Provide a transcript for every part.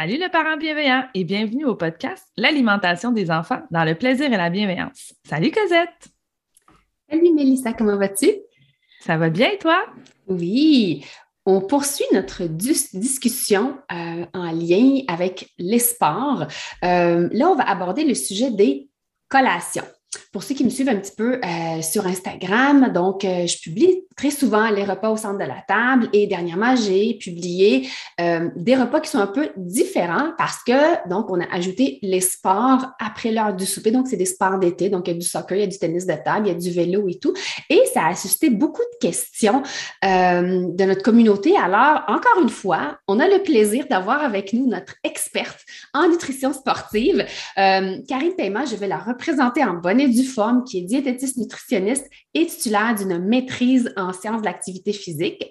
Salut le parent bienveillant et bienvenue au podcast L'alimentation des enfants dans le plaisir et la bienveillance. Salut Cosette. Salut Mélissa, comment vas-tu? Ça va bien et toi? Oui, on poursuit notre discussion euh, en lien avec les sports. Euh, là, on va aborder le sujet des collations. Pour ceux qui me suivent un petit peu euh, sur Instagram, donc euh, je publie très souvent les repas au centre de la table et dernièrement, j'ai publié euh, des repas qui sont un peu différents parce que donc on a ajouté les sports après l'heure du souper. Donc, c'est des sports d'été. Donc, il y a du soccer, il y a du tennis de table, il y a du vélo et tout. Et ça a suscité beaucoup de questions de notre communauté. Alors, encore une fois, on a le plaisir d'avoir avec nous notre experte en nutrition sportive, Karine Paiement. Je vais la représenter en bonne du Duforme, qui est diététiste nutritionniste et titulaire d'une maîtrise en sciences de l'activité physique.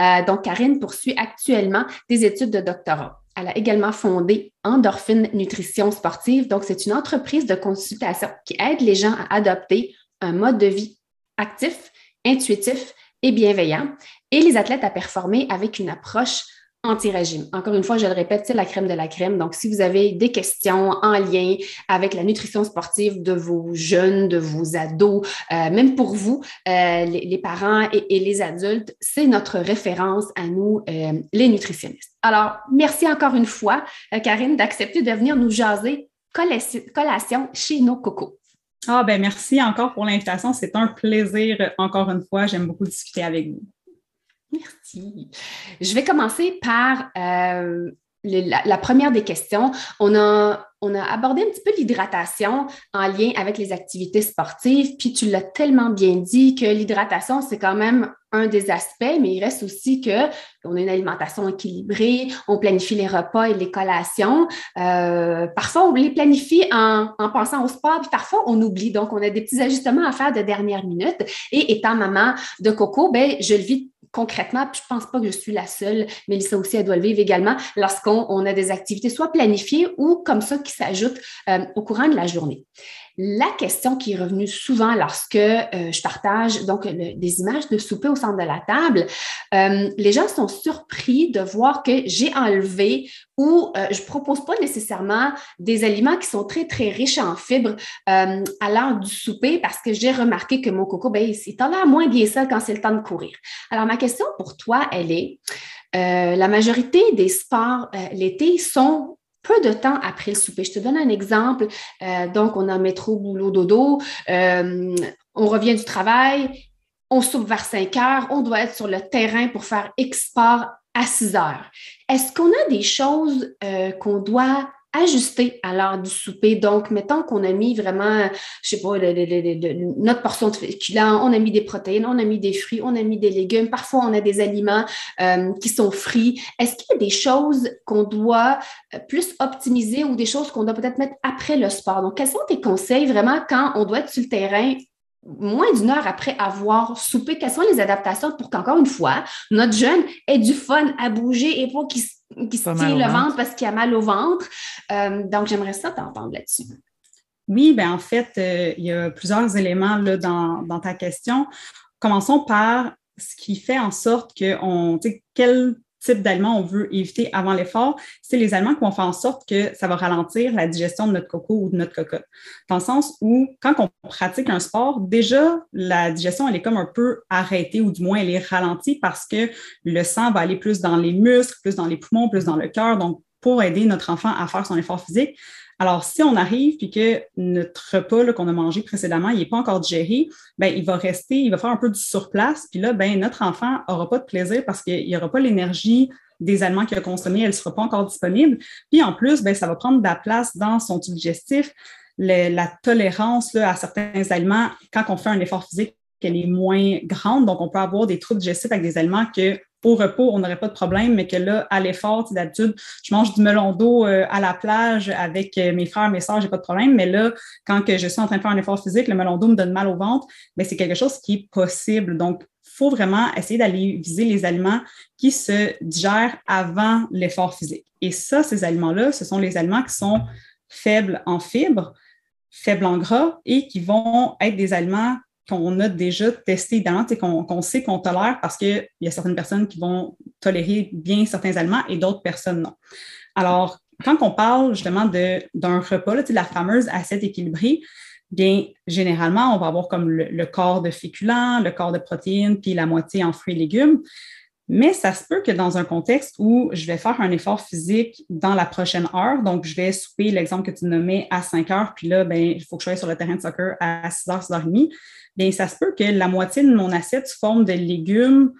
Euh, donc, Karine poursuit actuellement des études de doctorat. Elle a également fondé Endorphine Nutrition Sportive. Donc, c'est une entreprise de consultation qui aide les gens à adopter un mode de vie actif, intuitif et bienveillant et les athlètes à performer avec une approche anti-régime. Encore une fois, je le répète, c'est la crème de la crème. Donc, si vous avez des questions en lien avec la nutrition sportive de vos jeunes, de vos ados, euh, même pour vous, euh, les, parents et, les adultes, c'est notre référence à nous, euh, les nutritionnistes. Alors, merci encore une fois, Karine, d'accepter de venir nous jaser collation chez nos cocos. Ah, ben merci encore pour l'invitation. C'est un plaisir, encore une fois. J'aime beaucoup discuter avec vous. Merci. Je vais commencer par euh, la, première des questions. On a, on a abordé un petit peu l'hydratation en lien avec les activités sportives, puis tu l'as tellement bien dit que l'hydratation, c'est quand même un des aspects, mais il reste aussi que on a une alimentation équilibrée, on planifie les repas et les collations. Euh, parfois, on les planifie en, en, pensant au sport, puis parfois, on oublie. Donc, on a des petits ajustements à faire de dernière minute. Et étant maman de Coco, ben, je le vis concrètement, puis je pense pas que je suis la seule, Mélissa aussi, elle doit le vivre également, lorsqu'on a des activités soit planifiées ou comme ça qui s'ajoutent euh, au courant de la journée. La question qui est revenue souvent lorsque euh, je partage donc des images de souper au centre de la table, euh, les gens sont surpris de voir que j'ai enlevé ou euh, je propose pas nécessairement des aliments qui sont très très riches en fibres à l'heure du souper parce que j'ai remarqué que mon coco, ben, il l'air moins bien ça quand c'est le temps de courir. Alors ma question pour toi, elle est la majorité des sports l'été sont peu de temps après le souper. Je te donne un exemple. Euh, donc, on a métro, boulot, dodo. Euh, on revient du travail. On soupe vers 5 heures. On doit être sur le terrain pour faire export à 6 heures. Est-ce qu'on a des choses euh, qu'on doit ajuster à l'heure du souper. Donc, mettons qu'on a mis vraiment, je sais pas, notre portion de féculents, on a mis des protéines, on a mis des fruits, on a mis des légumes. Parfois, on a des aliments euh, qui sont frits. Est-ce qu'il y a des choses qu'on doit euh, plus optimiser ou des choses qu'on doit peut-être mettre après le sport? Donc, quels sont tes conseils vraiment quand on doit être sur le terrain moins d'une heure après avoir soupé, quelles sont les adaptations pour qu'encore une fois, notre jeune ait du fun à bouger et pas qu'il se tient le ventre. parce qu'il a mal au ventre. Euh, donc, j'aimerais ça t'entendre là-dessus. Oui, bien en fait, euh, il y a plusieurs éléments là, dans, dans, ta question. Commençons par ce qui fait en sorte que on, quel type d'aliments on veut éviter avant l'effort, c'est les aliments qui vont faire en sorte que ça va ralentir la digestion de notre coco ou de notre cocotte. Dans le sens où, quand on pratique un sport, déjà, la digestion, elle est comme un peu arrêtée ou du moins elle est ralentie parce que le sang va aller plus dans les muscles, plus dans les poumons, plus dans le cœur. Donc, pour aider notre enfant à faire son effort physique, alors, si on arrive puis que notre repas qu'on a mangé précédemment, il n'est pas encore digéré, ben, il va rester, il va faire un peu du surplace. Puis là, ben, notre enfant n'aura pas de plaisir parce qu'il n'y aura pas l'énergie des aliments qu'il a consommés, elle ne sera pas encore disponible. Puis en plus, ben, ça va prendre de la place dans son tube digestif. la tolérance à certains aliments, quand on fait un effort physique, elle est moins grande. Donc, on peut avoir des troubles digestifs avec des aliments que au repos, on n'aurait pas de problème, mais que là, à l'effort, d'habitude, je mange du melon d'eau euh, à la plage avec euh, mes frères, mes soeurs, j'ai pas de problème. Mais là, quand je suis en train de faire un effort physique, le melon d'eau me donne mal au ventre, mais c'est quelque chose qui est possible. Donc, il faut vraiment essayer d'aller viser les aliments qui se digèrent avant l'effort physique. Et ça, ces aliments-là, ce sont les aliments qui sont faibles en fibres, faibles en gras et qui vont être des aliments qu'on a déjà testé évidemment, qu'on sait qu'on tolère parce qu'il y a certaines personnes qui vont tolérer bien certains aliments et d'autres personnes non. Alors, quand on parle justement d'un repas, là, la fameuse assiette équilibrée, bien, généralement, on va avoir comme le, corps de féculents, le corps de protéines, puis la moitié en fruits et légumes. Mais ça se peut que dans un contexte où je vais faire un effort physique dans la prochaine heure, donc je vais souper l'exemple que tu nommais à 5 heures, puis là, ben, il faut que je sois sur le terrain de soccer à 6 heures, 6 heures et demie, bien, ça se peut que la moitié de mon assiette sous forme de légumes,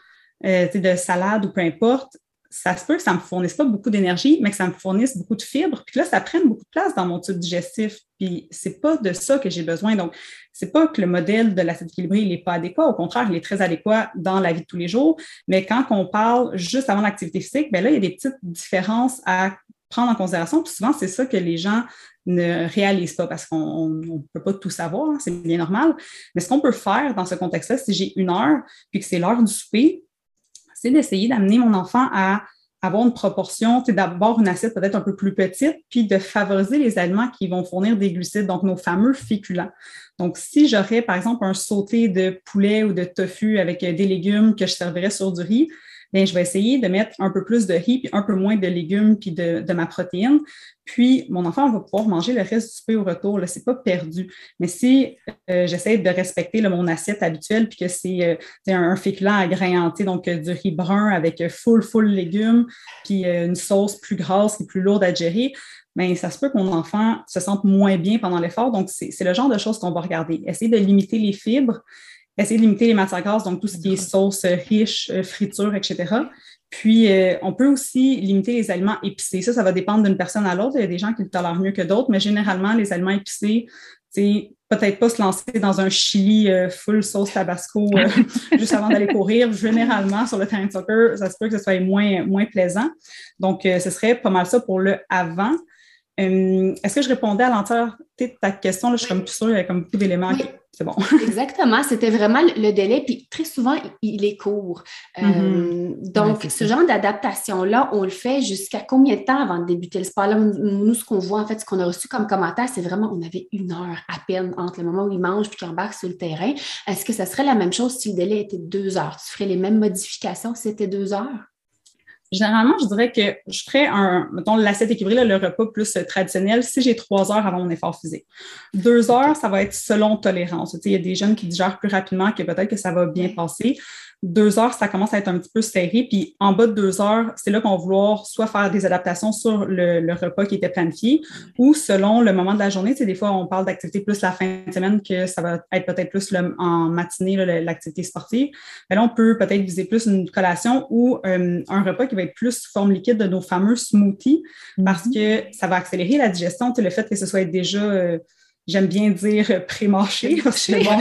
euh, de salade ou peu importe, ça se peut que ça ne me fournisse pas beaucoup d'énergie, mais que ça me fournisse beaucoup de fibres, puis là, ça prenne beaucoup de place dans mon tube digestif. Puis c'est pas de ça que j'ai besoin. Donc, c'est pas que le modèle de l'assiette équilibrée n'est pas adéquat. Au contraire, il est très adéquat dans la vie de tous les jours. Mais quand on parle juste avant l'activité physique, bien là, il y a des petites différences à prendre en considération. Puis souvent, c'est ça que les gens ne réalisent pas parce qu'on ne peut pas tout savoir, hein, c'est bien normal. Mais ce qu'on peut faire dans ce contexte-là, si j'ai une heure puis que c'est l'heure du souper, c'est d'essayer d'amener mon enfant à avoir une proportion, d'abord une assiette peut-être un peu plus petite, puis de favoriser les aliments qui vont fournir des glucides, donc nos fameux féculents. Donc, si j'aurais, par exemple, un sauté de poulet ou de tofu avec des légumes que je servirais sur du riz, bien, je vais essayer de mettre un peu plus de riz, puis un peu moins de légumes, puis de, ma protéine. Puis, mon enfant va pouvoir manger le reste du souper au retour. Ce n'est pas perdu. Mais si euh, j'essaie de respecter mon assiette habituelle, puis que c'est euh, un, féculent à grain donc euh, du riz brun avec full, full légumes, puis une sauce plus grasse et plus lourde à gérer, bien, ça se peut que mon enfant se sente moins bien pendant l'effort. Donc, c'est le genre de choses qu'on va regarder. Essayer de limiter les fibres, essayer de limiter les matières grasses, donc tout ce qui est sauce riche, euh, friture, etc. Puis, euh, on peut aussi limiter les aliments épicés. Ça, ça va dépendre d'une personne à l'autre. Il y a des gens qui le tolèrent mieux que d'autres, mais généralement, les aliments épicés, c'est peut-être pas se lancer dans un chili euh, full sauce tabasco juste avant d'aller courir. Généralement, sur le terrain de soccer, ça se peut que ce soit moins, moins plaisant. Donc, ce serait pas mal ça pour le avant. Est-ce que je répondais à l'entièreté de ta question? Là, je suis comme plus sûre, il y a comme beaucoup d'éléments. C'est bon. Exactement. C'était vraiment le délai. Puis très souvent, il est court. Euh, mm-hmm. donc, ce genre d'adaptation-là, on le fait jusqu'à combien de temps avant de débuter le sport? Là, nous, ce qu'on voit, en fait, ce qu'on a reçu comme commentaire, c'est vraiment, on avait une heure à peine entre le moment où il mange et qu'il embarque sur le terrain. Est-ce que ça serait la même chose si le délai était deux heures? Tu ferais les mêmes modifications si c'était deux heures? Généralement, je dirais que je ferais un, mettons, l'assiette équilibrée, le repas plus traditionnel, si j'ai trois heures avant mon effort physique. Deux heures, ça va être selon tolérance. il y a des jeunes qui digèrent plus rapidement, que peut-être que ça va bien passer deux heures, ça commence à être un petit peu serré. Puis en bas de deux heures, c'est là qu'on va vouloir soit faire des adaptations sur le, repas qui était planifié ou selon le moment de la journée. C'est des fois, on parle d'activité plus la fin de semaine que ça va être peut-être plus en matinée, l'activité sportive. Mais là, on peut peut-être viser plus une collation ou euh, un repas qui va être plus sous forme liquide de nos fameux smoothies parce mm-hmm. que ça va accélérer la digestion. Le fait que ce soit déjà euh, j'aime bien dire pré-marché, parce que bon,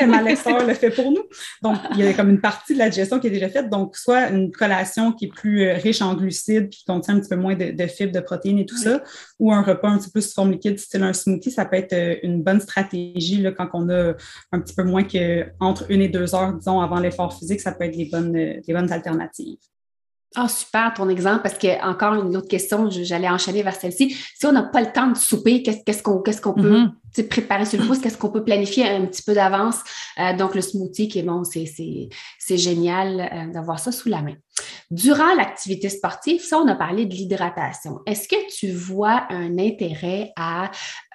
le malesseur le fait pour nous. Donc, il y a comme une partie de la digestion qui est déjà faite. Donc, soit une collation qui est plus euh, riche en glucides, puis qui contient un petit peu moins de, fibres, de protéines et tout ça, ou un repas un petit peu sous forme liquide, style un smoothie, ça peut être euh, une bonne stratégie là, quand on a un petit peu moins que entre une et deux heures, disons, avant l'effort physique, ça peut être des bonnes, euh, des bonnes alternatives. Ah, super ton exemple, parce que encore une autre question, j'allais enchaîner vers celle-ci. Si on n'a pas le temps de souper, qu'est-ce qu'on qu'est-ce qu'on peut mm-hmm. préparer sur le pouce? Qu'est-ce qu'on peut planifier un petit peu d'avance? Euh, donc, le smoothie, qui est bon, c'est génial euh, d'avoir ça sous la main. Durant l'activité sportive, ça, on a parlé de l'hydratation. Est-ce que tu vois un intérêt à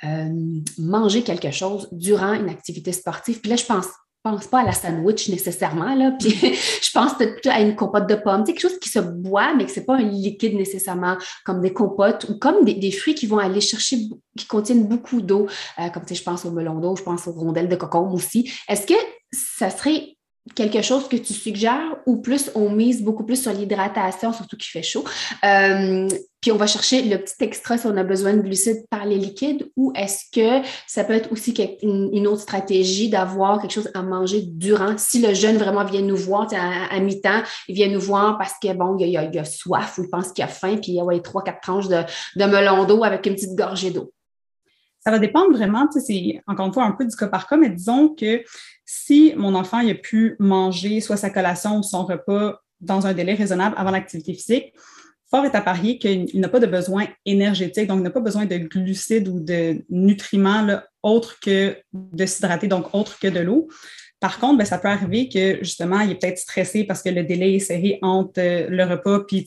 euh, manger quelque chose durant une activité sportive? Puis là, je pense pense pas à la sandwich nécessairement, là. Puis je pense plutôt à une compote de pommes. Quelque chose qui se boit, mais que c'est pas un liquide nécessairement, comme des compotes ou comme des, fruits qui vont aller chercher, qui contiennent beaucoup d'eau, euh, comme je pense au melon d'eau, je pense aux rondelles de cocombe aussi. Est-ce que ça serait quelque chose que tu suggères ou plus on mise beaucoup plus sur l'hydratation, surtout qu'il fait chaud. Euh, puis on va chercher le petit extra si on a besoin de glucides par les liquides ou est-ce que ça peut être aussi une, autre stratégie d'avoir quelque chose à manger durant, si le jeune vraiment vient nous voir à, mi-temps, il vient nous voir parce que bon, il a, soif ou il pense qu'il a faim, puis il y a trois, quatre tranches de melon d'eau avec une petite gorgée d'eau. Ça va dépendre vraiment, c'est encore une fois un peu du cas par cas, mais disons que si mon enfant a pu manger soit sa collation ou son repas dans un délai raisonnable avant l'activité physique, fort est à parier qu'il n'a pas de besoin énergétique, donc il n'a pas besoin de glucides ou de nutriments autres que de s'hydrater, donc autres que de l'eau. Par contre, ben, ça peut arriver que justement, il est peut-être stressé parce que le délai est serré entre euh, le repas puis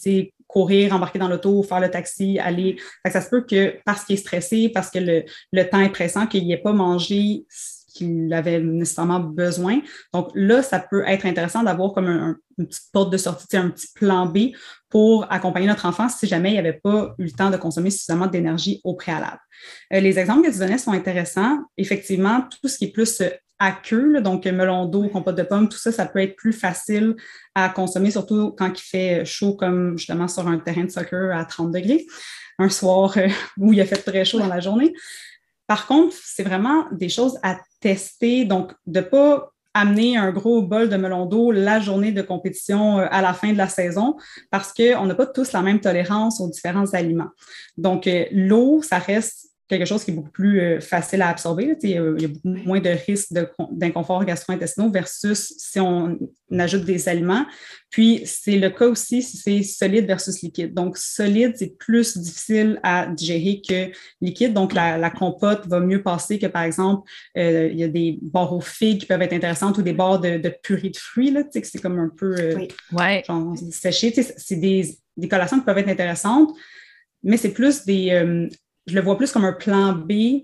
courir, embarquer dans l'auto, faire le taxi, aller. ça se peut que parce qu'il est stressé, parce que le, le temps est pressant, qu'il n'ait pas mangé qu'il avait nécessairement besoin. Donc là, ça peut être intéressant d'avoir comme un, une petite porte de sortie, un petit plan B pour accompagner notre enfant si jamais il n'y avait pas eu le temps de consommer suffisamment d'énergie au préalable. Euh, les exemples que tu donnais sont intéressants. Effectivement, tout ce qui est plus à queue, donc melon d'eau, compote de pommes, tout ça, ça peut être plus facile à consommer, surtout quand il fait chaud, comme justement sur un terrain de soccer à 30 degrés, un soir euh, où il a fait très chaud dans la journée. Par contre, c'est vraiment des choses à tester, donc de ne pas amener un gros bol de melon d'eau la journée de compétition euh, à la fin de la saison parce qu'on n'a pas tous la même tolérance aux différents aliments. Donc, euh, l'eau, ça reste quelque chose qui est beaucoup plus euh, facile à absorber. il y a beaucoup moins de risques d'inconfort gastro-intestinaux versus si on ajoute des aliments. Puis, c'est le cas aussi si c'est solide versus liquide. Donc, solide, c'est plus difficile à digérer que liquide. Donc, la, compote va mieux passer que, par exemple, euh, il y a des barres aux figues qui peuvent être intéressantes ou des barres de, purée de fruits. Là, c'est comme un peu euh, séché. C'est des, des collations qui peuvent être intéressantes, mais c'est plus des, je le vois plus comme un plan B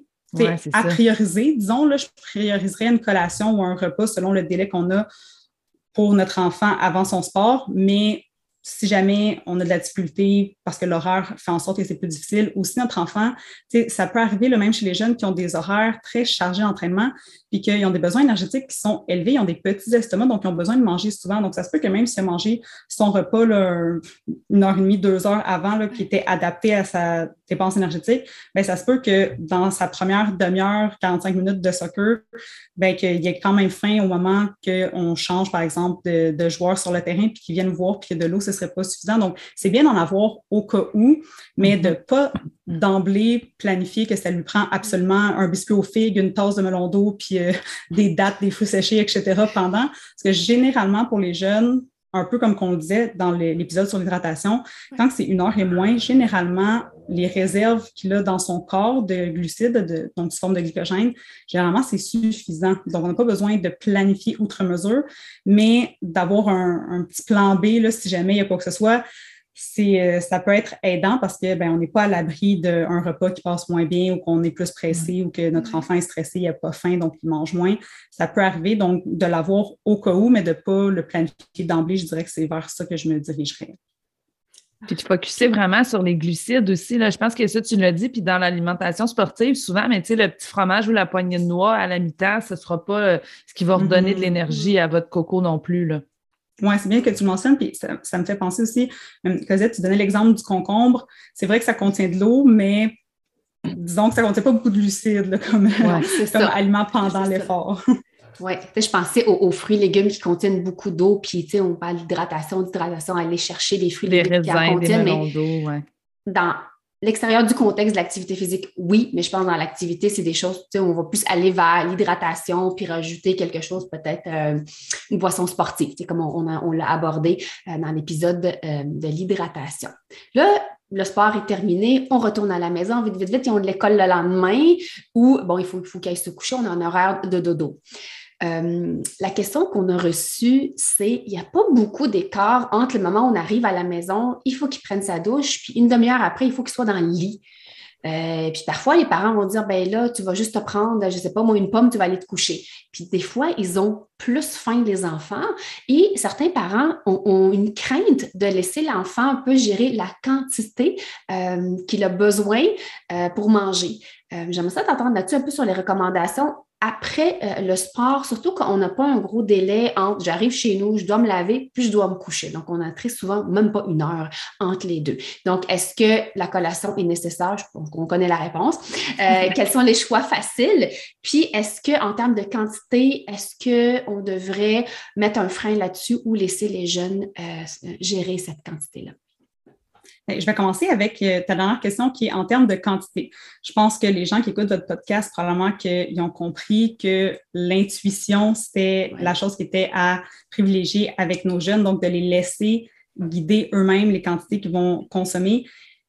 à prioriser. Disons, là, je prioriserais une collation ou un repas selon le délai qu'on a pour notre enfant avant son sport, mais si jamais on a de la difficulté parce que l'horaire fait en sorte que c'est plus difficile, ou si notre enfant, ça peut arriver le même chez les jeunes qui ont des horaires très chargés d'entraînement, puis qu'ils ont des besoins énergétiques qui sont élevés, ils ont des petits estomacs, donc ils ont besoin de manger souvent. Donc, ça se peut que même s'il a mangé son repas une heure et demie, deux heures avant, là, qui était adapté à sa dépense énergétique, bien, ça se peut que dans sa première demi-heure, 45 minutes de soccer, bien, qu'il y ait quand même faim au moment qu'on change, par exemple, de, de joueur sur le terrain, puis qu'ils viennent voir, puis que de l'eau, ce serait pas suffisant. Donc, c'est bien d'en avoir au cas où, mais de mm-hmm. pas d'emblée planifier que ça lui prend absolument un biscuit aux figues, une tasse de melon d'eau, puis euh, des dates, des fruits séchés, etc. pendant. Parce que généralement, pour les jeunes, un peu comme qu'on le disait dans l'épisode sur l'hydratation, quand c'est une heure et moins, généralement, les réserves qu'il a dans son corps de glucides, de, donc sous forme de glycogène, généralement, c'est suffisant. Donc, on n'a pas besoin de planifier outre mesure, mais d'avoir un, un, petit plan B, là, si jamais il y a quoi que ce soit, euh, ça peut être aidant parce que ben, on n'est pas à l'abri d'un repas qui passe moins bien ou qu'on est plus pressé ou que notre enfant est stressé, il n'a pas faim, donc il mange moins. Ça peut arriver, donc de l'avoir au cas où, mais de ne pas le planifier d'emblée, je dirais que c'est vers ça que je me dirigerais. Puis tu focusais vraiment sur les glucides aussi. Là. Je pense que ça, tu l'as dit. Puis dans l'alimentation sportive, souvent, mais tu sais, le petit fromage ou la poignée de noix à la mi-temps, ce ne sera pas euh, ce qui va redonner de mm-hmm. l'énergie à votre coco non plus. Là. Oui, c'est bien que tu le mentionnes, puis ça, me fait penser aussi, Cosette, tu donnais l'exemple du concombre. C'est vrai que ça contient de l'eau, mais disons que ça ne contient pas beaucoup de glucides comme, aliment pendant l'effort. Oui, je pensais aux, fruits et légumes qui contiennent beaucoup d'eau, puis on parle d'hydratation, d'hydratation, aller chercher des fruits et légumes qui en contiennent, mais ouais. dans L'extérieur du contexte de l'activité physique, oui, mais je pense dans l'activité, c'est des choses, sais, on va plus aller vers l'hydratation, puis rajouter quelque chose, peut-être euh, une boisson sportive, comme on, l'a abordé euh, dans l'épisode euh, de, l'hydratation. Là, le sport est terminé, on retourne à la maison, vite, vite, vite, ils ont de l'école le lendemain, ou, bon, il faut, faut qu'ils se coucher, on a un horaire de dodo. La question qu'on a reçue, c'est il n'y a pas beaucoup d'écart entre le moment où on arrive à la maison, il faut qu'il prenne sa douche, puis une demi-heure après, il faut qu'il soit dans le lit. Euh, puis parfois, les parents vont dire, ben là, tu vas juste te prendre, je ne sais pas, moi, une pomme, tu vas aller te coucher. Puis des fois, ils ont plus faim les enfants et certains parents ont, une crainte de laisser l'enfant un peu gérer la quantité euh, qu'il a besoin euh, pour manger. J'aimerais ça t'entendre là-dessus un peu sur les recommandations après euh, le sport, surtout quand on n'a pas un gros délai entre j'arrive chez nous, je dois me laver, puis je dois me coucher. Donc, on a très souvent même pas une heure entre les deux. Donc, est-ce que la collation est nécessaire? On connaît la réponse. Euh, quels sont les choix faciles? Puis, est-ce qu'en termes de quantité, est-ce qu'on devrait mettre un frein là-dessus ou laisser les jeunes euh, gérer cette quantité-là? Ben, je vais commencer avec euh, ta dernière question qui est en termes de quantité. Je pense que les gens qui écoutent votre podcast, probablement qu'ils ont compris que l'intuition, c'était la chose qui était à privilégier avec nos jeunes, donc de les laisser guider eux-mêmes les quantités qu'ils vont consommer.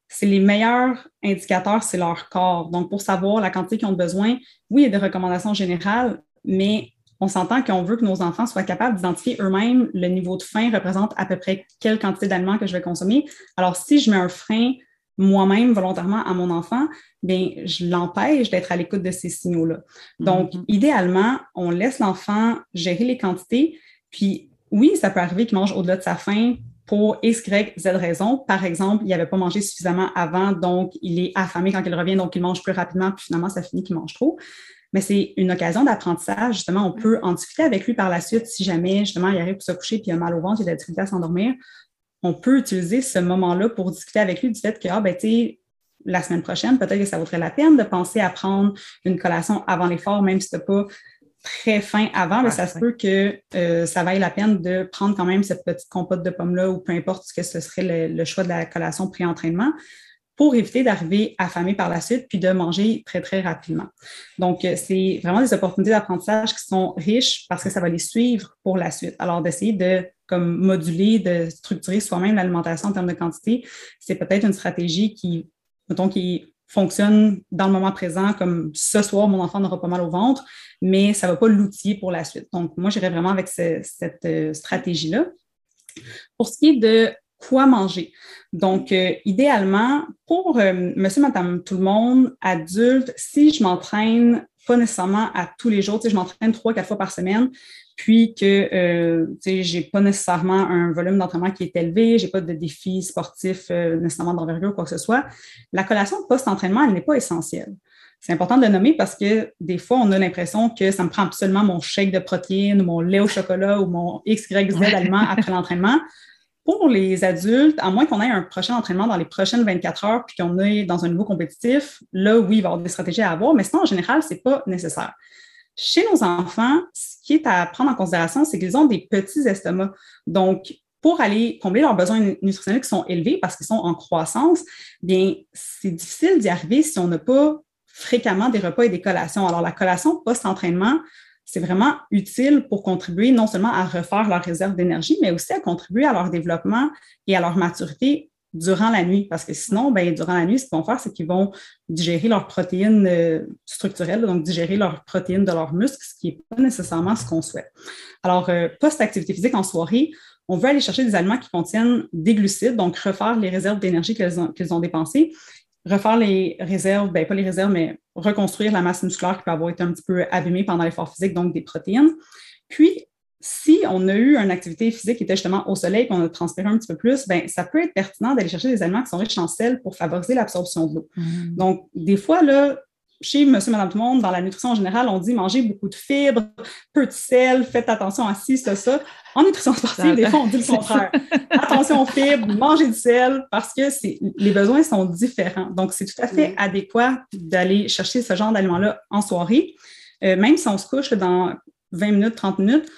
C'est les meilleurs indicateurs, c'est leur corps. Donc, pour savoir la quantité qu'ils ont besoin, oui, il y a des recommandations générales, mais on s'entend qu'on veut que nos enfants soient capables d'identifier eux-mêmes le niveau de faim représente à peu près quelle quantité d'aliments que je vais consommer. Alors, si je mets un frein moi-même volontairement à mon enfant, bien, je l'empêche d'être à l'écoute de ces signaux-là. Donc, mm-hmm. idéalement, on laisse l'enfant gérer les quantités. Puis, oui, ça peut arriver qu'il mange au-delà de sa faim pour X, Y, Z raison. Par exemple, il n'avait pas mangé suffisamment avant, donc il est affamé quand il revient, donc il mange plus rapidement, puis finalement, ça finit qu'il mange trop mais c'est une occasion d'apprentissage. Justement, on peut en discuter avec lui par la suite si jamais, justement, il arrive pour se coucher puis il a mal au ventre, il a de la difficulté à s'endormir. On peut utiliser ce moment-là pour discuter avec lui du fait que, ah, ben, tu sais, la semaine prochaine, peut-être que ça vaudrait la peine de penser à prendre une collation avant l'effort, même si tu n'as pas très faim avant, mais ça se peut que euh, ça vaille la peine de prendre quand même cette petite compote de pommes-là ou peu importe ce que ce serait le, le choix de la collation pré-entraînement pour éviter d'arriver affamé par la suite puis de manger très, très rapidement. Donc, euh, c'est vraiment des opportunités d'apprentissage qui sont riches parce que ça va les suivre pour la suite. Alors, d'essayer de comme moduler, de structurer soi-même l'alimentation en termes de quantité, c'est peut-être une stratégie qui, qui fonctionne dans le moment présent, comme ce soir, mon enfant n'aura pas mal au ventre, mais ça ne va pas l'outiller pour la suite. Donc, moi, j'irais vraiment avec cette euh, stratégie-là. Pour ce qui est de quoi manger. Donc, euh, idéalement, pour euh, monsieur, madame, tout le monde, adulte, si je m'entraîne pas nécessairement à tous les jours, je m'entraîne trois, quatre fois par semaine, puis que euh, je n'ai pas nécessairement un volume d'entraînement qui est élevé, je n'ai pas de défi sportif nécessairement d'envergure ou quoi que ce soit, la collation post-entraînement, elle n'est pas essentielle. C'est important de le nommer parce que des fois, on a l'impression que ça me prend absolument mon shake de protéines ou mon lait au chocolat ou mon XYZ aliment après l'entraînement pour les adultes, à moins qu'on ait un prochain entraînement dans les prochaines 24 heures puis qu'on est dans un niveau compétitif, là, oui, il va y avoir des stratégies à avoir, mais sinon, en général, ce n'est pas nécessaire. Chez nos enfants, ce qui est à prendre en considération, c'est qu'ils ont des petits estomacs. Donc, pour aller combler leurs besoins nutritionnels qui sont élevés parce qu'ils sont en croissance, bien, c'est difficile d'y arriver si on n'a pas fréquemment des repas et des collations. Alors, la collation post-entraînement, c'est vraiment utile pour contribuer non seulement à refaire leur réserve d'énergie, mais aussi à contribuer à leur développement et à leur maturité durant la nuit. Parce que sinon, ben, durant la nuit, ce qu'ils vont faire, c'est qu'ils vont digérer leurs protéines euh, structurelles, donc digérer leurs protéines de leurs muscles, ce qui n'est pas nécessairement ce qu'on souhaite. Alors, euh, post-activité physique en soirée, on veut aller chercher des aliments qui contiennent des glucides, donc refaire les réserves d'énergie ont, ont, dépensées refaire les réserves, ben pas les réserves, mais reconstruire la masse musculaire qui peut avoir été un petit peu abîmée pendant l'effort physique, donc des protéines. Puis, si on a eu une activité physique qui était justement au soleil, qu'on a transpiré un petit peu plus, ben, ça peut être pertinent d'aller chercher des aliments qui sont riches en sel pour favoriser l'absorption de l'eau. Mmh. Donc, des fois, là, chez monsieur, madame, tout le monde, dans la nutrition en général, on dit manger beaucoup de fibres, peu de sel, faites attention à ci, ça, ça. En nutrition sportive, des fois, on dit le contraire. attention aux fibres, mangez du sel, parce que les besoins sont différents. Donc, c'est tout à fait adéquat d'aller chercher ce genre d'aliments-là en soirée. Euh, même si on se couche dans 20 minutes, 30 minutes,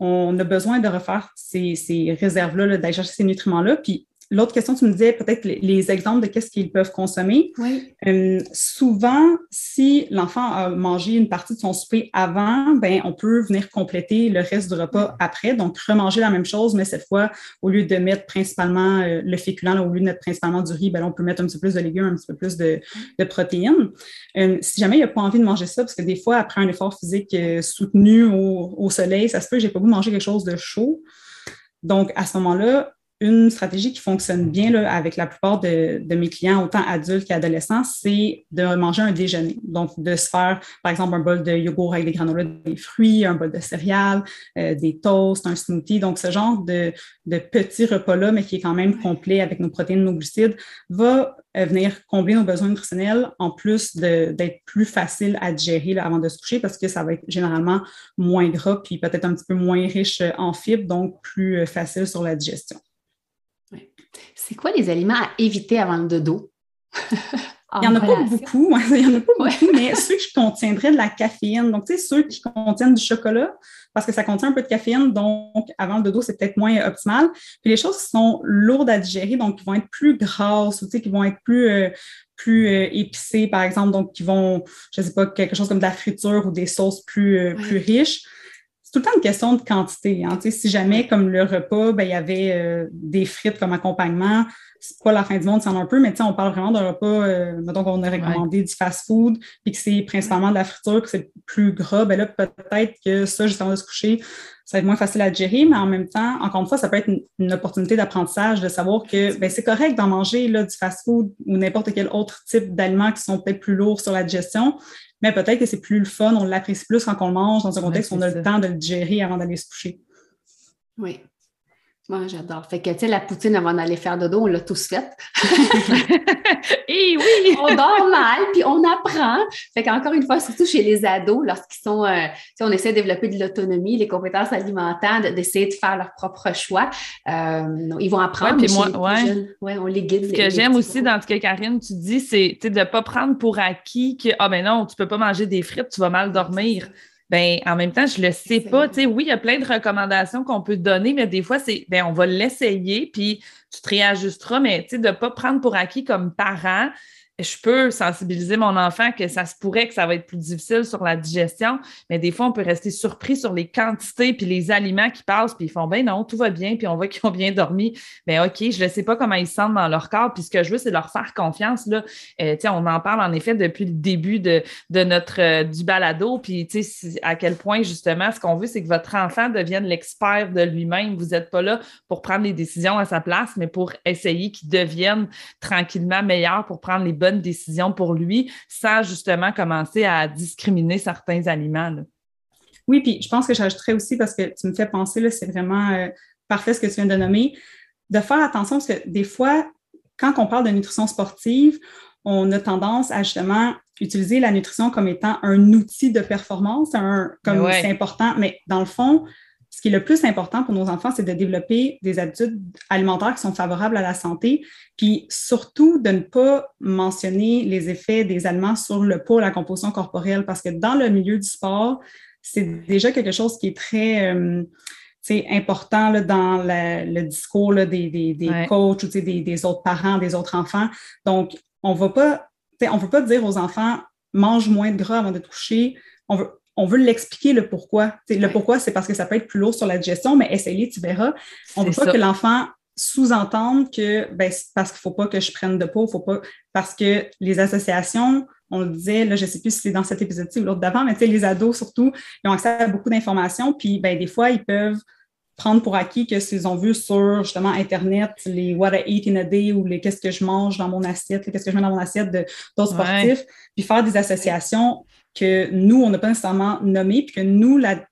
on a besoin de refaire ces, réserves-là, d'aller chercher ces nutriments-là. Puis l'autre question, tu me disais peut-être les, exemples de qu'est-ce qu'ils peuvent consommer. Oui. Euh, souvent, si l'enfant a mangé une partie de son souper avant, ben, on peut venir compléter le reste du repas après. Donc, remanger la même chose, mais cette fois, au lieu de mettre principalement euh, le féculent, au lieu de mettre principalement du riz, ben, on peut mettre un petit peu plus de légumes, un petit peu plus de, protéines. Euh, si jamais il n'a pas envie de manger ça, parce que des fois, après un effort physique soutenu au, au, soleil, ça se peut que j'ai pas voulu manger quelque chose de chaud. Donc, à ce moment-là, une stratégie qui fonctionne bien là, avec la plupart de, mes clients, autant adultes qu'adolescents, c'est de manger un déjeuner. Donc, de se faire, par exemple, un bol de yogourt avec des granolas, des fruits, un bol de céréales, euh, des toasts, un smoothie. Donc, ce genre de, de petits repas-là, mais qui est quand même complet avec nos protéines, nos glucides, va euh, venir combler nos besoins nutritionnels en plus d'être plus facile à digérer avant de se coucher parce que ça va être généralement moins gras puis peut-être un petit peu moins riche en fibres, donc plus euh, facile sur la digestion. C'est quoi les aliments à éviter avant le dodo? Il n'y en a pas beaucoup, il y en a pas beaucoup, mais ceux qui contiendraient de la caféine, donc tu sais, ceux qui contiennent du chocolat, parce que ça contient un peu de caféine, donc avant le dodo, c'est peut-être moins optimal. Puis les choses qui sont lourdes à digérer, donc qui vont être plus grasses, ou tu sais, qui vont être plus, euh, plus euh, épicées, par exemple, donc qui vont, je ne sais pas, quelque chose comme de la friture ou des sauces plus, euh, plus riches tout le temps une question de quantité. Hein. Si jamais, comme le repas, ben, il y avait euh, des frites comme accompagnement, c'est pas la fin du monde, c'est un peu, mais on parle vraiment d'un repas, euh, donc on a recommandé du fast-food, puis que c'est principalement de la friture, que c'est plus gras, ben là, peut-être que ça, juste avant de se coucher, ça va être moins facile à digérer, mais en même temps, encore une fois, ça peut être une, opportunité d'apprentissage de savoir que ben, c'est correct d'en manger là, du fast-food ou n'importe quel autre type d'aliments qui sont peut-être plus lourds sur la digestion, mais peut-être que c'est plus le fun, on l'apprécie plus quand on le mange dans un contexte où on a le temps de le digérer avant d'aller se coucher. Oui. Moi, j'adore. Fait que, tu sais, la poutine avant d'aller faire dodo, on l'a tous faite. Et eh oui! on dort mal, puis on apprend. Fait qu'encore une fois, surtout chez les ados, lorsqu'ils sont, euh, on essaie de développer de l'autonomie, les compétences alimentaires, d'essayer de, faire leur propre choix, euh, ils vont apprendre. Ouais, moi, ouais. on les guide. Ce que j'aime aussi dans ce que Karine, tu dis, c'est de ne pas prendre pour acquis que, ah ben non, tu ne peux pas manger des frites, tu vas mal dormir. Ben, en même temps, je le sais pas. oui, il y a plein de recommandations qu'on peut donner, mais des fois, c'est ben, on va l'essayer, puis tu te réajusteras, mais de ne pas prendre pour acquis comme parent je peux sensibiliser mon enfant que ça se pourrait que ça va être plus difficile sur la digestion, mais des fois, on peut rester surpris sur les quantités puis les aliments qui passent, puis ils font ben non, tout va bien, puis on voit qu'ils ont bien dormi. Ben, OK, je ne sais pas comment ils se sentent dans leur corps, puis ce que je veux, c'est leur faire confiance. Là. Euh, on en parle en effet depuis le début de, de notre euh, du balado, puis à quel point justement ce qu'on veut, c'est que votre enfant devienne l'expert de lui-même. Vous n'êtes pas là pour prendre les décisions à sa place, mais pour essayer qu'il devienne tranquillement meilleur pour prendre les bonnes bonne décision pour lui sans justement commencer à discriminer certains aliments. Oui, puis je pense que j'ajouterais aussi, parce que tu me fais penser, c'est vraiment euh, parfait ce que tu viens de nommer, de faire attention parce que des fois, quand on parle de nutrition sportive, on a tendance à justement utiliser la nutrition comme étant un outil de performance, comme c'est important, mais dans le fond, ce qui est le plus important pour nos enfants, c'est de développer des habitudes alimentaires qui sont favorables à la santé, puis surtout de ne pas mentionner les effets des aliments sur le poids, la composition corporelle, parce que dans le milieu du sport, c'est déjà quelque chose qui est très euh, important là, dans le discours des, coachs ou des, des, autres parents, des autres enfants. Donc, on ne va pas, on veut pas dire aux enfants mange moins de gras avant de te coucher. On veut, on veut l'expliquer le pourquoi. le pourquoi, c'est parce que ça peut être plus lourd sur la digestion, mais essayer, tu verras. On ne veut pas que l'enfant sous-entende que ben, parce qu'il ne faut pas que je prenne de peau, faut pas, parce que les associations, on le disait, là, je ne sais plus si c'est dans cet épisode-ci ou l'autre d'avant, mais les ados surtout, ils ont accès à beaucoup d'informations, puis ben, des fois, ils peuvent prendre pour acquis que s'ils ont vu sur justement Internet les What I Eat in a Day ou les Qu'est-ce que je mange dans mon assiette, qu'est-ce que je mets dans mon assiette d'autres sportifs, puis faire des associations que nous, on n'a pas nécessairement nommé, puis que nous, la,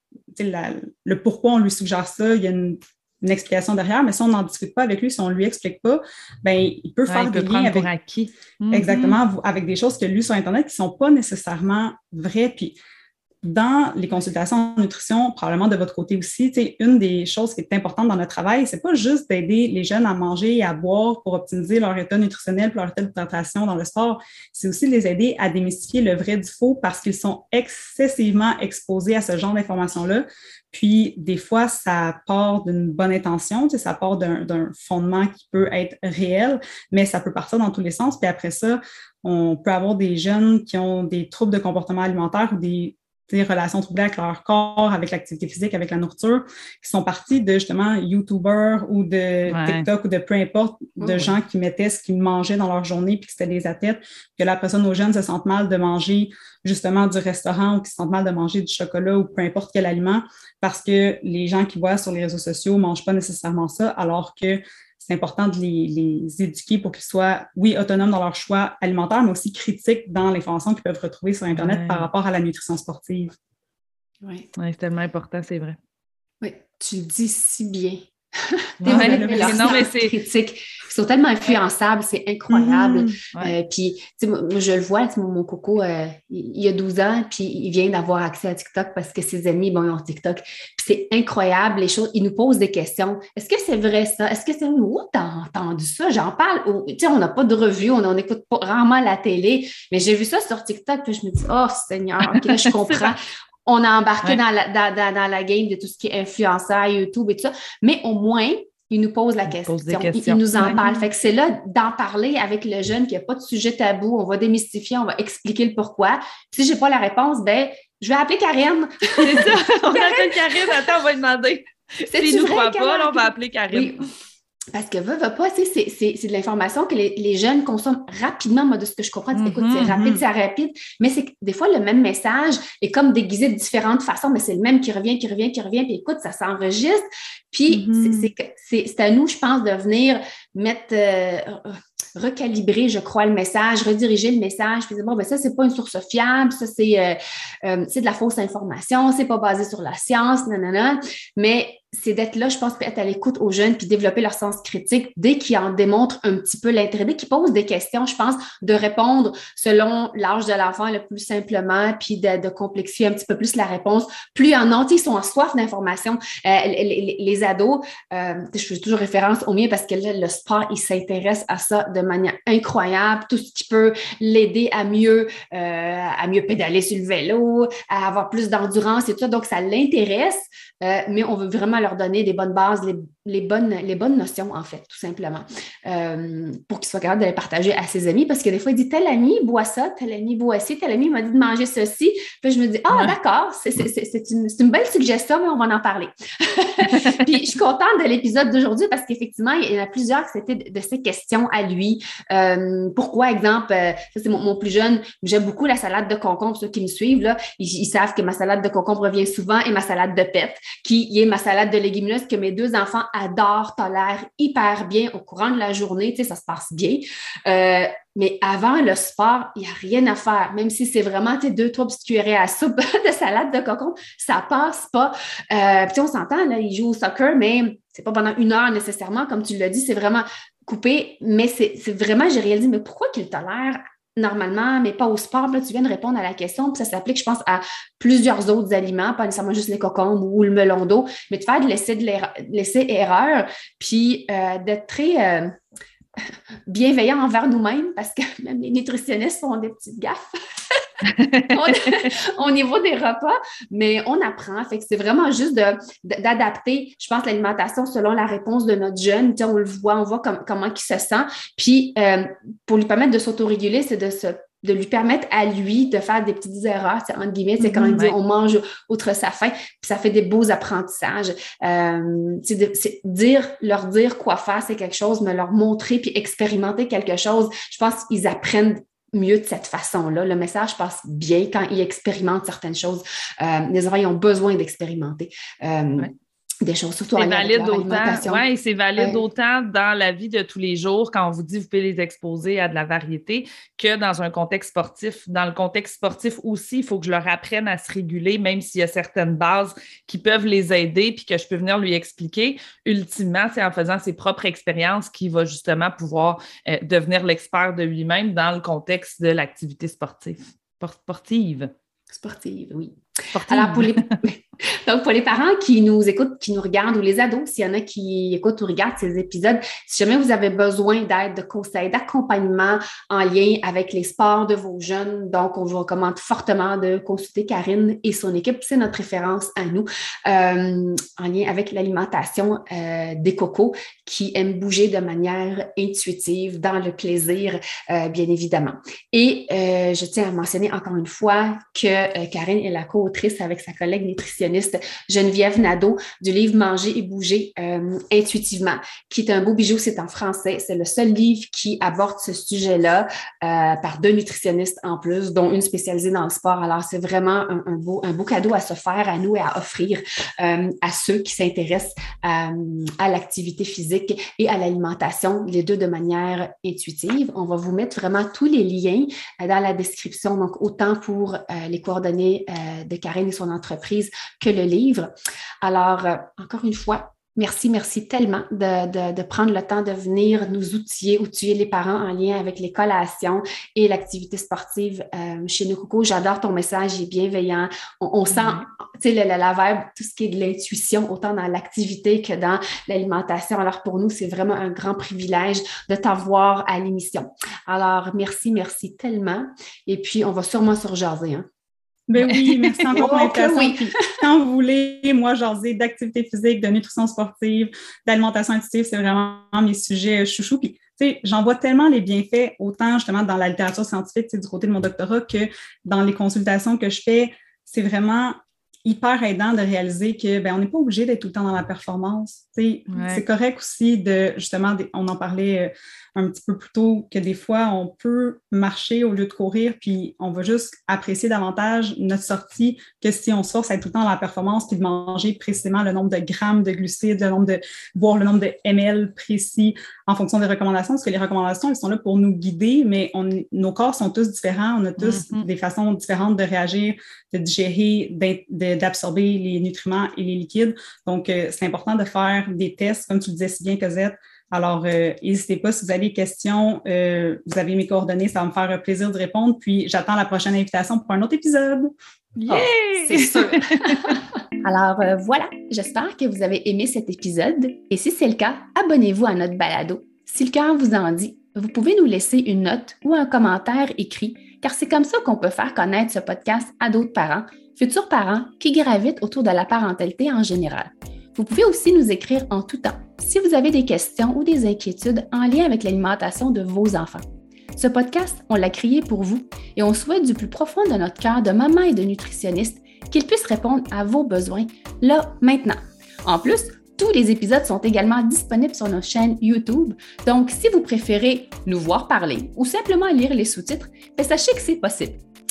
le pourquoi on lui suggère ça, il y a une, explication derrière, mais si on n'en discute pas avec lui, si on ne lui explique pas, ben il peut faire des liens avec... Acquis. Mm-hmm. Exactement, avec des choses que lui sur Internet qui ne sont pas nécessairement vraies. Puis dans les consultations en nutrition, probablement de votre côté aussi, une des choses qui est importante dans notre travail, c'est pas juste d'aider les jeunes à manger et à boire pour optimiser leur état nutritionnel, leur état d'hydratation dans le sport, c'est aussi de les aider à démystifier le vrai du faux parce qu'ils sont excessivement exposés à ce genre d'informations-là. Puis, des fois, ça part d'une bonne intention, ça part d'un fondement qui peut être réel, mais ça peut partir dans tous les sens. Puis après ça, on peut avoir des jeunes qui ont des troubles de comportement alimentaire ou des relations troublées avec leur corps, avec l'activité physique, avec la nourriture, qui sont partis de justement YouTubers ou de TikTok ou de peu importe, de gens qui mettaient ce qu'ils mangeaient dans leur journée puis que c'était des athlètes, que la personne nos jeunes se sentent mal de manger justement du restaurant ou qui se sentent mal de manger du chocolat ou peu importe quel aliment parce que les gens qui voient sur les réseaux sociaux ne mangent pas nécessairement ça, alors que c'est important de les, éduquer pour qu'ils soient, oui, autonomes dans leur choix alimentaire, mais aussi critiques dans l'information qu'ils peuvent retrouver sur Internet par rapport à la nutrition sportive. Oui, c'est tellement important, c'est vrai. Oui, tu le dis si bien. Des manipulations mais critiques qui sont tellement influençables, c'est incroyable. Mm-hmm. Euh, puis, moi, je le vois, mon, coco, euh, il, a 12 ans, puis il vient d'avoir accès à TikTok parce que ses amis, bon, ils ont TikTok. Puis c'est incroyable, les choses. Il nous pose des questions. Est-ce que c'est vrai ça? Est-ce que c'est où oh, t'as entendu ça? J'en parle. Tu sais, on n'a pas de revue, on n'écoute écoute pas rarement la télé, mais j'ai vu ça sur TikTok, puis je me dis, oh Seigneur, OK, je comprends on a embarqué dans, la, dans, la game de tout ce qui est influenceur, YouTube et tout ça, mais au moins, il nous pose la question. Il, nous en parle. Fait que c'est là d'en parler avec le jeune qui n'a pas de sujet tabou. On va démystifier, on va expliquer le pourquoi. si je n'ai pas la réponse, ben, je vais appeler Karine. C'est ça. On appelle Karine. Attends, on va lui demander. S'il ne nous croit pas, on va appeler Karine. Parce que veut, veut pas, c'est de l'information que les, jeunes consomment rapidement. Moi, de ce que je comprends, écoute, c'est mm-hmm, rapide, mm-hmm. c'est rapide. Mais c'est des fois, le même message est comme déguisé de différentes façons, mais c'est le même qui revient, qui revient, qui revient. Puis écoute, ça s'enregistre. Puis mm-hmm. c'est à nous, je pense, de venir mettre, euh, recalibrer, je crois, le message, rediriger le message, puis dire, bon, ben ça, c'est pas une source fiable, ça, c'est euh, euh, de la fausse information, c'est pas basé sur la science, nanana. Mais c'est d'être là, je pense, être à l'écoute aux jeunes, puis développer leur sens critique dès qu'ils en démontrent un petit peu l'intérêt, dès qu'ils posent des questions, je pense, de répondre selon l'âge de l'enfant le plus simplement, puis de, complexifier un petit peu plus la réponse. Plus en a, ils sont en soif d'informations. Euh, les, ados, euh, je fais toujours référence au mien parce que là, le sport, il s'intéresse à ça de manière incroyable, tout ce qui peut l'aider à mieux, euh, à mieux pédaler sur le vélo, à avoir plus d'endurance et tout ça. Donc, ça l'intéresse. Mais on veut vraiment leur donner des bonnes bases, bonnes, les bonnes notions, en fait, tout simplement, euh, pour qu'ils soient capables de les partager à ses amis. Parce que des fois, il dit tel ami boit ça, tel ami boit ci, tel ami m'a dit de manger ceci. Puis je me dis, ah, d'accord, c'est une, une, belle suggestion, mais on va en parler. Puis je suis contente de l'épisode d'aujourd'hui parce qu'effectivement, il y en a plusieurs qui c'était de, ces questions à lui. Euh, pourquoi, exemple, ça c'est mon, plus jeune, j'aime beaucoup la salade de concombre, ceux qui me suivent, là, ils, ils savent que ma salade de concombre revient souvent et ma salade de pète qui est ma salade de légumineuses que mes deux enfants adorent, tolèrent hyper bien au courant de la journée. Tu sais, ça se passe bien. Euh, mais avant le sport, il n'y a rien à faire. Même si c'est vraiment tes deux, trois petites cuillerées à soupe de salade de cocon, ça passe pas. Euh, puis on s'entend, là, ils jouent au soccer, mais c'est pas pendant une heure nécessairement, comme tu l'as dit, c'est vraiment coupé. Mais c'est vraiment, j'ai réalisé, mais pourquoi qu'ils tolèrent normalement, mais pas au sport. Là, tu viens de répondre à la question. Puis ça s'applique, je pense, à plusieurs autres aliments, pas nécessairement juste les cocombes ou le melon d'eau, mais de faire de l'essai erreur, puis euh, d'être très euh, bienveillant envers nous-mêmes, parce que même les nutritionnistes font des petites gaffes. au niveau des repas, mais on apprend. Fait que c'est vraiment juste d'adapter, je pense, l'alimentation selon la réponse de notre jeune. on le voit, on voit comment il se sent. Puis, euh, pour lui permettre de s'autoréguler, c'est de se de lui permettre à lui de faire des petites erreurs, entre guillemets, c'est quand il dit on mange outre sa faim, puis ça fait des beaux apprentissages. Euh, c'est dire, leur dire quoi faire, c'est quelque chose, mais leur montrer puis expérimenter quelque chose. Je pense qu'ils apprennent mieux de cette façon-là. Le message passe bien quand ils expérimentent certaines choses. Euh, les enfants, ont besoin d'expérimenter. Euh, des choses, surtout c'est valide autant, ouais, c'est valide autant dans la vie de tous les jours quand on vous dit vous pouvez les exposer à de la variété que dans un contexte sportif. Dans le contexte sportif aussi, il faut que je leur apprenne à se réguler, même s'il y a certaines bases qui peuvent les aider puis que je peux venir lui expliquer. Ultimement, c'est en faisant ses propres expériences qu'il va justement pouvoir euh, devenir l'expert de lui-même dans le contexte de l'activité sportive. Sportive. Sportive, oui. Alors, pour les, Donc, pour les parents qui nous écoutent, qui nous regardent, ou les ados, s'il y en a qui écoutent ou regardent ces épisodes, si jamais vous avez besoin d'aide, de conseils, d'accompagnement en lien avec les sports de vos jeunes, donc on vous recommande fortement de consulter Karine et son équipe. C'est notre référence à nous euh, en lien avec l'alimentation euh, des cocos qui aiment bouger de manière intuitive, dans le plaisir, euh, bien évidemment. Et je tiens à mentionner encore une fois que Karine est la co-autrice avec sa collègue nutritionniste Geneviève Nadeau du livre Manger et bouger euh, intuitivement, qui est un beau bijou, c'est en français. C'est le seul livre qui aborde ce sujet-là euh, par deux nutritionnistes en plus, dont une spécialisée dans le sport. Alors, c'est vraiment un, beau, un beau cadeau à se faire, à nous et à offrir euh, à ceux qui s'intéressent à l'activité physique et à l'alimentation, les deux de manière intuitive. On va vous mettre vraiment tous les liens dans la description, donc autant pour les coordonnées de Karine et son entreprise que le livre. Alors, euh, encore une fois, Merci, merci tellement de, prendre le temps de venir nous outiller, outiller les parents en lien avec les collations et l'activité sportive euh, chez nous. Coucou, j'adore ton message, il est bienveillant. On, sent, mm-hmm. tu sais, le, la verbe, tout ce qui est de l'intuition, autant dans l'activité que dans l'alimentation. Alors, pour nous, c'est vraiment un grand privilège de t'avoir à l'émission. Alors, merci, merci tellement. Et puis, on va sûrement se rejaser. Hein? Ben oui, merci encore pour l'invitation. Quand vous voulez, moi, jaser d'activité physique, de nutrition sportive, d'alimentation intuitive, c'est vraiment mes sujets chouchou. Puis, tu sais, j'en vois tellement les bienfaits, autant justement dans la littérature scientifique, du côté de mon doctorat, que dans les consultations que je fais, c'est vraiment hyper aidant de réaliser que ben, on n'est pas obligé d'être tout le temps dans la performance. C'est correct aussi de justement, on en parlait euh, un petit peu plus tôt, que des fois, on peut marcher au lieu de courir, puis on va juste apprécier davantage notre sortie que si on se force à être tout le temps dans la performance, puis de manger précisément le nombre de grammes de glucides, le nombre de boire le nombre de ml précis en fonction des recommandations, parce que les recommandations, elles sont là pour nous guider, mais on, nos corps sont tous différents, on a tous mm-hmm. des façons différentes de réagir, de digérer, d'absorber les nutriments et les liquides. Donc, euh, c'est important de faire des tests, comme tu le disais si bien, Cosette, alors, euh, n'hésitez pas si vous avez des questions, euh, vous avez mes coordonnées, ça va me faire plaisir de répondre. Puis, j'attends la prochaine invitation pour un autre épisode. Yeah! c'est sûr. Alors euh, voilà, j'espère que vous avez aimé cet épisode et si c'est le cas, abonnez-vous à notre balado. Si le cœur vous en dit, vous pouvez nous laisser une note ou un commentaire écrit car c'est comme ça qu'on peut faire connaître ce podcast à d'autres parents, futurs parents qui gravitent autour de la parentalité en général. Vous pouvez aussi nous écrire en tout temps si vous avez des questions ou des inquiétudes en lien avec l'alimentation de vos enfants. Ce podcast, on l'a créé pour vous et on souhaite du plus profond de notre cœur de maman et de nutritionniste qu'il puisse répondre à vos besoins là, maintenant. En plus, tous les épisodes sont également disponibles sur nos chaînes YouTube, donc si vous préférez nous voir parler ou simplement lire les sous-titres, ben, sachez que c'est possible.